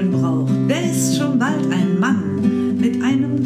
Muskeln braucht, der ist schon bald ein Mann mit einem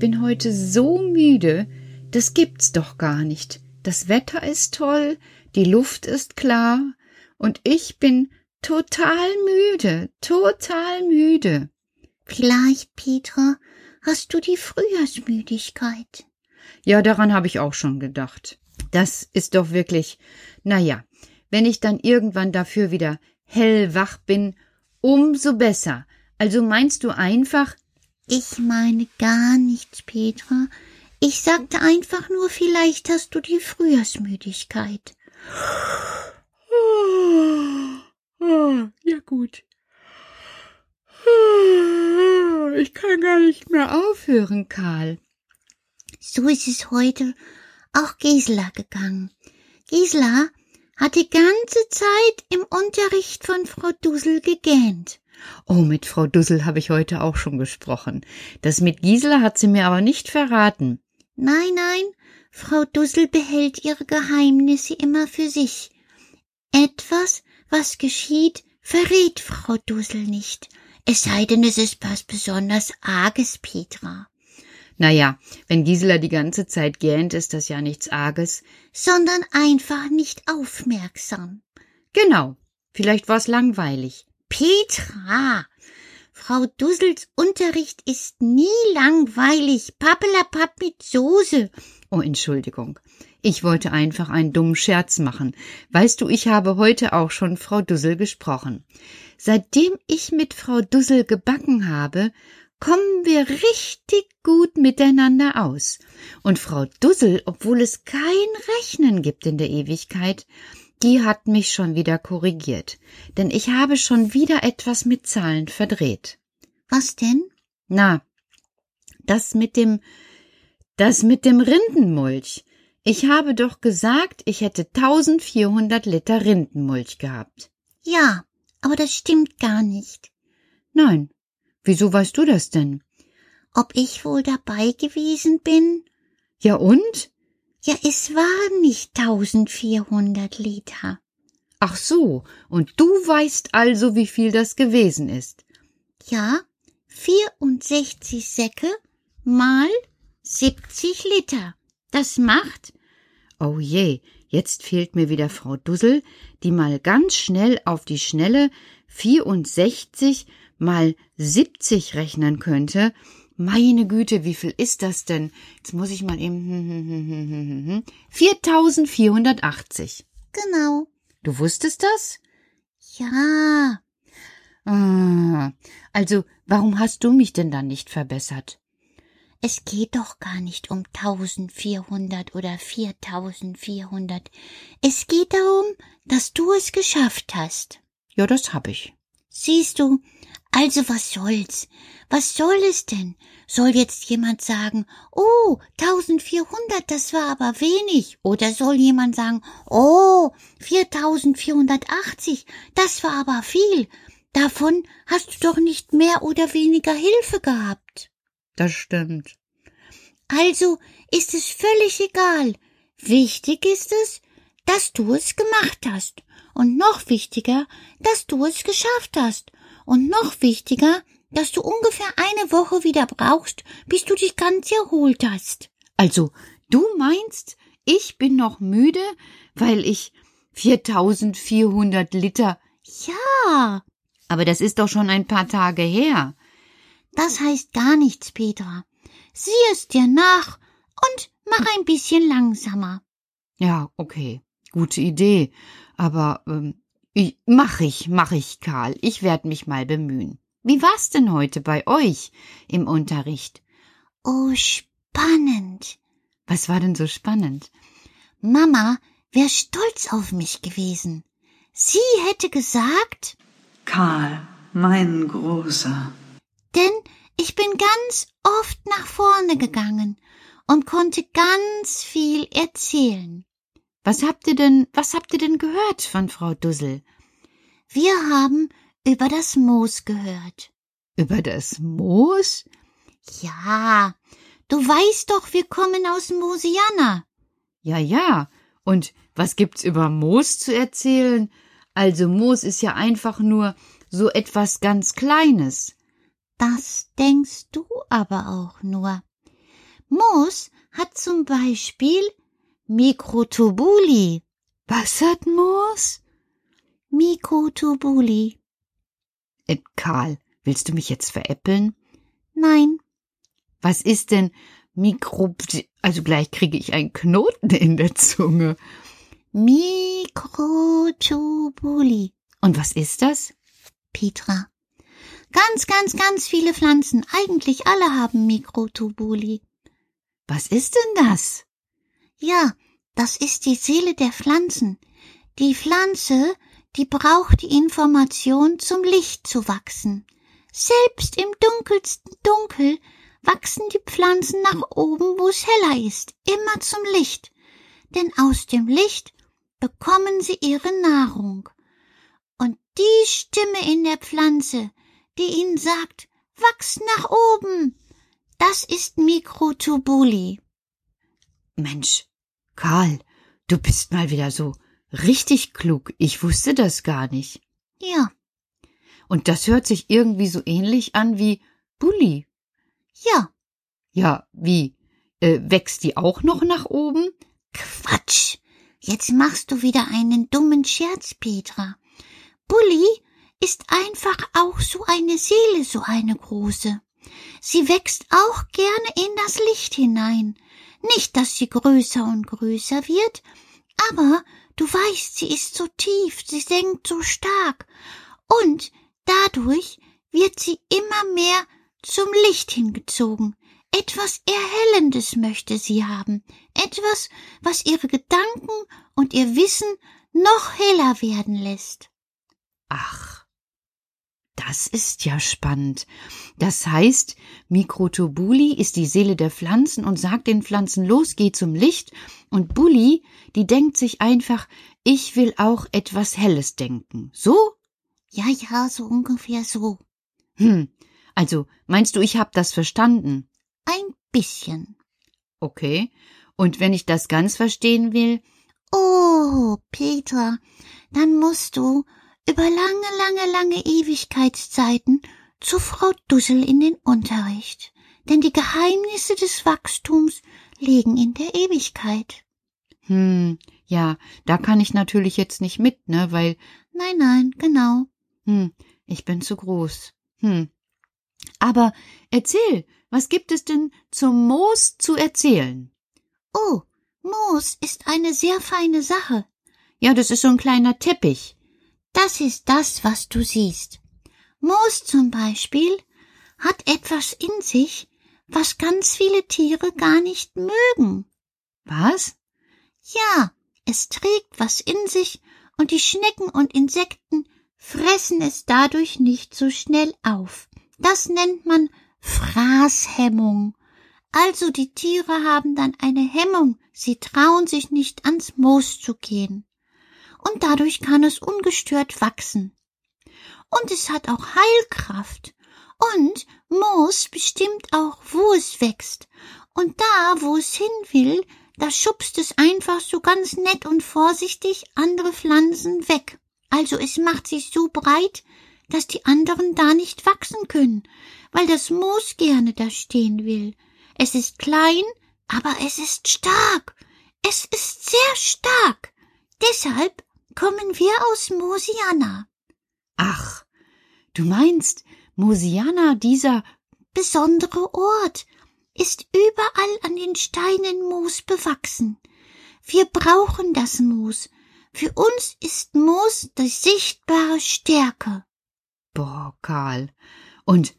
bin heute so müde, das gibt's doch gar nicht. Das Wetter ist toll, die Luft ist klar, und ich bin total müde, total müde. Vielleicht, Petra, hast du die Frühjahrsmüdigkeit. Ja, daran habe ich auch schon gedacht. Das ist doch wirklich, na ja, wenn ich dann irgendwann dafür wieder hellwach bin, umso besser. Also meinst du einfach, ich meine gar nichts, Petra. Ich sagte einfach nur, vielleicht hast du die Frühjahrsmüdigkeit. Ja gut. Ich kann gar nicht mehr aufhören, Karl. So ist es heute auch Gisela gegangen. Gisela hat die ganze Zeit im Unterricht von Frau Dusel gegähnt. Oh, mit Frau Dussel habe ich heute auch schon gesprochen. Das mit Gisela hat sie mir aber nicht verraten. Nein, nein, Frau Dussel behält ihre Geheimnisse immer für sich. Etwas, was geschieht, verrät Frau Dussel nicht. Es sei denn, es ist was besonders Arges, Petra. Naja, wenn Gisela die ganze Zeit gähnt, ist das ja nichts Arges. Sondern einfach nicht aufmerksam. Genau. Vielleicht war's langweilig. Petra! Frau Dussels Unterricht ist nie langweilig. Pappelapapp mit Soße. Oh, Entschuldigung. Ich wollte einfach einen dummen Scherz machen. Weißt du, ich habe heute auch schon Frau Dussel gesprochen. Seitdem ich mit Frau Dussel gebacken habe, kommen wir richtig gut miteinander aus. Und Frau Dussel, obwohl es kein Rechnen gibt in der Ewigkeit, die hat mich schon wieder korrigiert. Denn ich habe schon wieder etwas mit Zahlen verdreht. Was denn? Na, das mit dem, das mit dem Rindenmulch. Ich habe doch gesagt, ich hätte 1400 Liter Rindenmulch gehabt. Ja, aber das stimmt gar nicht. Nein, Wieso weißt du das denn? Ob ich wohl dabei gewesen bin? Ja und? Ja, es waren nicht 1400 Liter. Ach so, und du weißt also, wie viel das gewesen ist. Ja, 64 Säcke mal 70 Liter. Das macht. Oh je, jetzt fehlt mir wieder Frau Dussel, die mal ganz schnell auf die Schnelle 64 mal 70 rechnen könnte, meine Güte, wie viel ist das denn? Jetzt muss ich mal eben 4480. Genau. Du wusstest das? Ja. Ah, also, warum hast du mich denn dann nicht verbessert? Es geht doch gar nicht um 1400 oder 4400. Es geht darum, dass du es geschafft hast. Ja, das hab ich. Siehst du, also was soll's? Was soll es denn? Soll jetzt jemand sagen, oh, 1400, das war aber wenig? Oder soll jemand sagen, oh, 4480, das war aber viel? Davon hast du doch nicht mehr oder weniger Hilfe gehabt. Das stimmt. Also ist es völlig egal. Wichtig ist es, dass du es gemacht hast. Und noch wichtiger, dass du es geschafft hast. Und noch wichtiger, dass du ungefähr eine Woche wieder brauchst, bis du dich ganz erholt hast. Also, du meinst, ich bin noch müde, weil ich 4400 Liter. Ja. Aber das ist doch schon ein paar Tage her. Das heißt gar nichts, Petra. Sieh es dir nach und mach ein bisschen langsamer. Ja, okay. Gute Idee. Aber ähm, ich, mach ich, mach ich, Karl. Ich werd mich mal bemühen. Wie war's denn heute bei euch im Unterricht? Oh, spannend. Was war denn so spannend? Mama wär stolz auf mich gewesen. Sie hätte gesagt, Karl, mein Großer. denn ich bin ganz oft nach vorne gegangen und konnte ganz viel erzählen. Was habt ihr denn, was habt ihr denn gehört von Frau Dussel? Wir haben über das Moos gehört. Über das Moos? Ja, du weißt doch, wir kommen aus Mosiana. Ja, ja. Und was gibt's über Moos zu erzählen? Also Moos ist ja einfach nur so etwas ganz Kleines. Das denkst du aber auch nur. Moos hat zum Beispiel Mikrotubuli. Was hat Moos? Mikrotubuli. Äh, Karl, willst du mich jetzt veräppeln? Nein, Was ist denn Mikro... Also gleich kriege ich einen Knoten in der Zunge. Mikrotubuli. Und was ist das? Petra. Ganz, ganz, ganz viele Pflanzen. Eigentlich alle haben Mikrotubuli. Was ist denn das? Ja, das ist die Seele der Pflanzen. Die Pflanze, die braucht die Information, zum Licht zu wachsen. Selbst im dunkelsten Dunkel wachsen die Pflanzen nach oben, wo es heller ist, immer zum Licht. Denn aus dem Licht bekommen sie ihre Nahrung. Und die Stimme in der Pflanze, die ihnen sagt, wachs nach oben, das ist Mikrotubuli. Mensch, Karl, du bist mal wieder so richtig klug. Ich wusste das gar nicht. Ja, Und das hört sich irgendwie so ähnlich an wie Bulli. ja, Ja, wie? Äh, wächst die auch noch nach oben? Quatsch. Jetzt machst du wieder einen dummen Scherz, Petra. Bulli ist einfach auch so eine Seele, so eine große. Sie wächst auch gerne in das Licht hinein. Nicht, dass sie größer und größer wird, aber du weißt, sie ist so tief, sie senkt so stark. Und dadurch wird sie immer mehr zum Licht hingezogen. Etwas Erhellendes möchte sie haben, etwas, was ihre Gedanken und ihr Wissen noch heller werden lässt. Ach, das ist ja spannend. Das heißt, Mikrotobuli ist die Seele der Pflanzen und sagt den Pflanzen los, geh zum Licht, und Bulli, die denkt sich einfach, ich will auch etwas Helles denken. So? Ja, ja, so ungefähr so. Hm, also meinst du, ich hab das verstanden? Ein bisschen. Okay. Und wenn ich das ganz verstehen will, Oh, Petra, dann musst du über lange, lange, lange Ewigkeitszeiten zu Frau Dussel in den Unterricht. Denn die Geheimnisse des Wachstums liegen in der Ewigkeit. hm, ja, da kann ich natürlich jetzt nicht mit, ne, weil, Nein, nein, genau. hm, ich bin zu groß. Hm. Aber erzähl, was gibt es denn zum Moos zu erzählen? Oh, Moos ist eine sehr feine Sache. Ja, das ist so ein kleiner Teppich. Das ist das, was du siehst. Moos zum Beispiel hat etwas in sich, was ganz viele Tiere gar nicht mögen. Was? Ja, es trägt was in sich und die Schnecken und Insekten fressen es dadurch nicht so schnell auf. Das nennt man Fraßhemmung. Also die Tiere haben dann eine Hemmung, sie trauen sich nicht ans Moos zu gehen. Und dadurch kann es ungestört wachsen. Und es hat auch Heilkraft. Und Moos bestimmt auch, wo es wächst. Und da, wo es hin will, da schubst es einfach so ganz nett und vorsichtig andere Pflanzen weg. Also es macht sich so breit, dass die anderen da nicht wachsen können, weil das Moos gerne da stehen will. Es ist klein, aber es ist stark. Es ist sehr stark. Deshalb kommen wir aus Mosiana. Ach, du meinst, Mosiana, dieser, Besondere Ort ist überall an den Steinen Moos bewachsen. Wir brauchen das Moos. Für uns ist Moos die sichtbare Stärke. boah, Karl. Und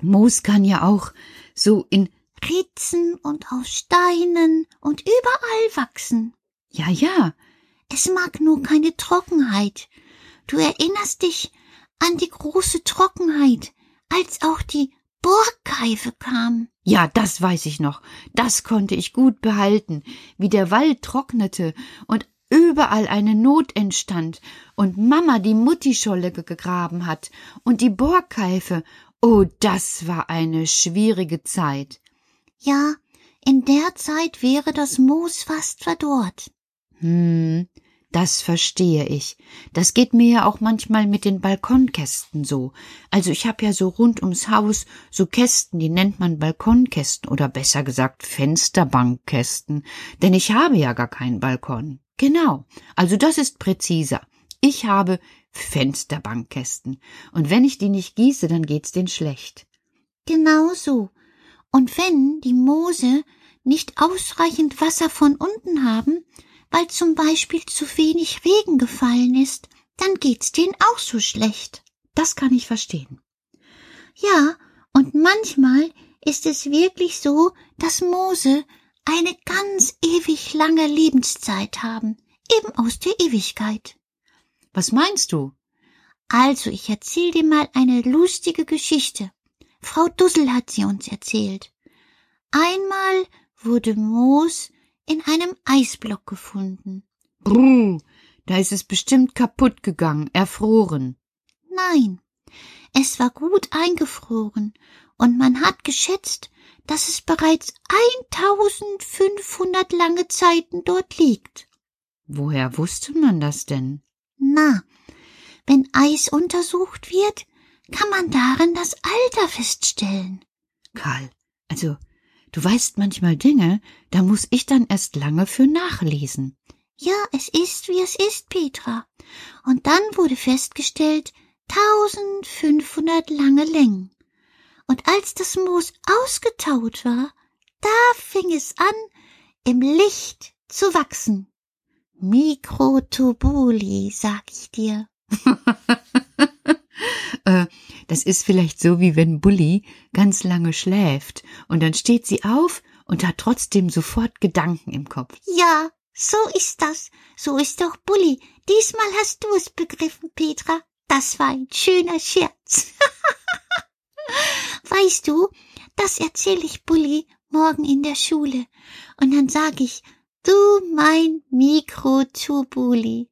Moos kann ja auch so in, Ritzen und auf Steinen und überall wachsen. ja, ja, Es mag nur keine Trockenheit. Du erinnerst dich an die große Trockenheit, als auch die Borkeife kam. Ja, das weiß ich noch. Das konnte ich gut behalten, wie der Wald trocknete und überall eine Not entstand und Mama die Muttischolle ge- gegraben hat und die Borkeife. Oh, das war eine schwierige Zeit. Ja, in der Zeit wäre das Moos fast verdorrt. Hm, das verstehe ich. Das geht mir ja auch manchmal mit den Balkonkästen so. Also ich habe ja so rund ums Haus so Kästen, die nennt man Balkonkästen oder besser gesagt Fensterbankkästen, denn ich habe ja gar keinen Balkon. Genau. Also das ist präziser. Ich habe Fensterbankkästen und wenn ich die nicht gieße, dann geht's denen schlecht. Genau so. Und wenn die Moose nicht ausreichend Wasser von unten haben, weil zum Beispiel zu wenig Regen gefallen ist, dann geht's denen auch so schlecht. Das kann ich verstehen. Ja, und manchmal ist es wirklich so, dass Moose eine ganz ewig lange Lebenszeit haben, eben aus der Ewigkeit. Was meinst du? Also, ich erzähl dir mal eine lustige Geschichte. Frau Dussel hat sie uns erzählt. Einmal wurde Moos in einem Eisblock gefunden. Bruh, da ist es bestimmt kaputt gegangen, erfroren. Nein, es war gut eingefroren und man hat geschätzt, dass es bereits 1500 lange Zeiten dort liegt. Woher wusste man das denn? Na, wenn Eis untersucht wird, kann man darin das Alter feststellen. Karl, also, du weißt manchmal Dinge, da muss ich dann erst lange für nachlesen. Ja, es ist, wie es ist, Petra. Und dann wurde festgestellt, 1500 lange Längen. Und als das Moos ausgetaut war, da fing es an, im Licht zu wachsen. Mikrotubuli, sag ich dir. äh, das ist vielleicht so, wie wenn Bully ganz lange schläft und dann steht sie auf und hat trotzdem sofort Gedanken im Kopf. Ja, so ist das. So ist doch Bully. Diesmal hast du es begriffen, Petra. Das war ein schöner Scherz. weißt du, das erzähle ich Bully morgen in der Schule. Und dann sag ich, du mein Mikrotubuli.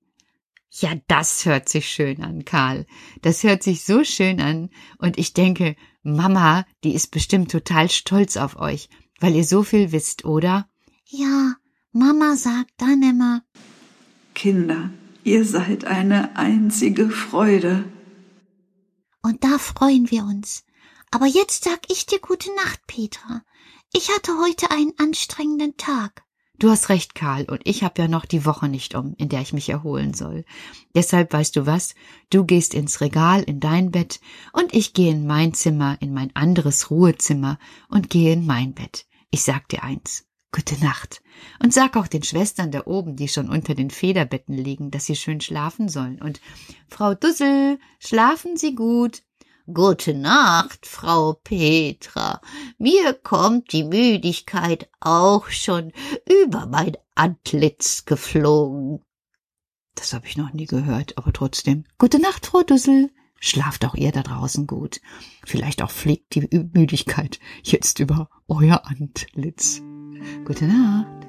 Ja, das hört sich schön an, Karl. Das hört sich so schön an. Und ich denke, Mama, die ist bestimmt total stolz auf euch, weil ihr so viel wisst, oder? Ja, Mama sagt dann immer, Kinder, ihr seid eine einzige Freude. Und da freuen wir uns. Aber jetzt sag ich dir gute Nacht, Petra. Ich hatte heute einen anstrengenden Tag. Du hast recht, Karl, und ich habe ja noch die Woche nicht um, in der ich mich erholen soll. Deshalb weißt du was, du gehst ins Regal in dein Bett und ich gehe in mein Zimmer, in mein anderes Ruhezimmer und gehe in mein Bett. Ich sag dir eins. Gute Nacht. Und sag auch den Schwestern da oben, die schon unter den Federbetten liegen, dass sie schön schlafen sollen. Und Frau Dussel, schlafen Sie gut. Gute Nacht, Frau Petra. Mir kommt die Müdigkeit auch schon über mein Antlitz geflogen. Das habe ich noch nie gehört, aber trotzdem. Gute Nacht, Frau Dussel. Schlaft auch ihr da draußen gut. Vielleicht auch fliegt die Müdigkeit jetzt über euer Antlitz. Gute Nacht.